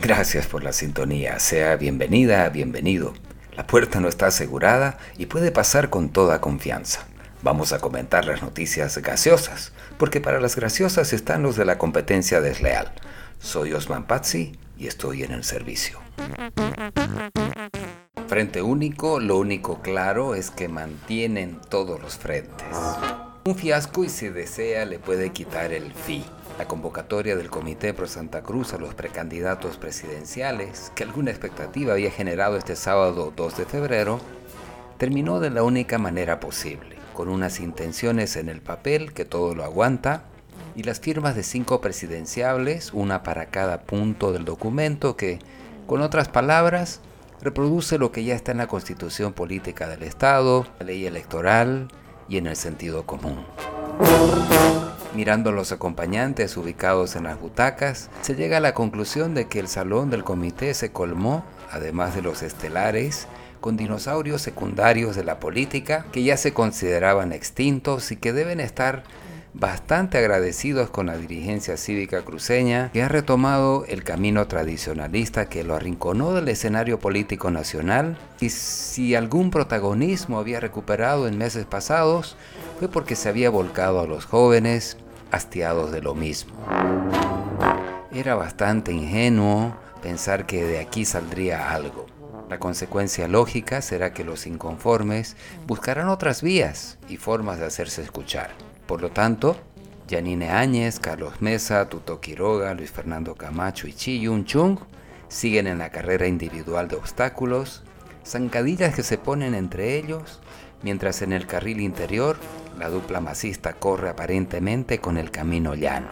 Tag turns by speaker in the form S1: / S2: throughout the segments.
S1: Gracias por la sintonía, sea bienvenida, bienvenido. La puerta no está asegurada y puede pasar con toda confianza. Vamos a comentar las noticias gaseosas, porque para las graciosas están los de la competencia desleal. Soy Osman Pazzi y estoy en el servicio. Frente único, lo único claro es que mantienen todos los frentes. Un fiasco y si desea le puede quitar el FI. La convocatoria del Comité Pro Santa Cruz a los precandidatos presidenciales, que alguna expectativa había generado este sábado 2 de febrero, terminó de la única manera posible, con unas intenciones en el papel que todo lo aguanta y las firmas de cinco presidenciables, una para cada punto del documento que, con otras palabras, reproduce lo que ya está en la constitución política del Estado, la ley electoral y en el sentido común. Mirando los acompañantes ubicados en las butacas, se llega a la conclusión de que el salón del comité se colmó, además de los estelares, con dinosaurios secundarios de la política que ya se consideraban extintos y que deben estar bastante agradecidos con la dirigencia cívica cruceña que ha retomado el camino tradicionalista que lo arrinconó del escenario político nacional y si algún protagonismo había recuperado en meses pasados fue porque se había volcado a los jóvenes hastiados de lo mismo. Era bastante ingenuo pensar que de aquí saldría algo. La consecuencia lógica será que los inconformes buscarán otras vías y formas de hacerse escuchar. Por lo tanto, Janine Áñez, Carlos Mesa, Tuto Quiroga, Luis Fernando Camacho y Chi Yun Chung siguen en la carrera individual de obstáculos, zancadillas que se ponen entre ellos, mientras en el carril interior la dupla masista corre aparentemente con el camino llano.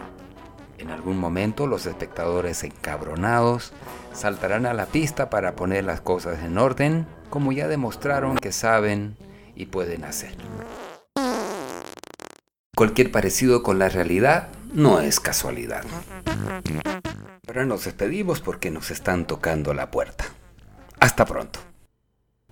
S1: En algún momento los espectadores encabronados saltarán a la pista para poner las cosas en orden, como ya demostraron que saben y pueden hacer. Cualquier parecido con la realidad no es casualidad. Ahora nos despedimos porque nos están tocando la puerta. Hasta pronto.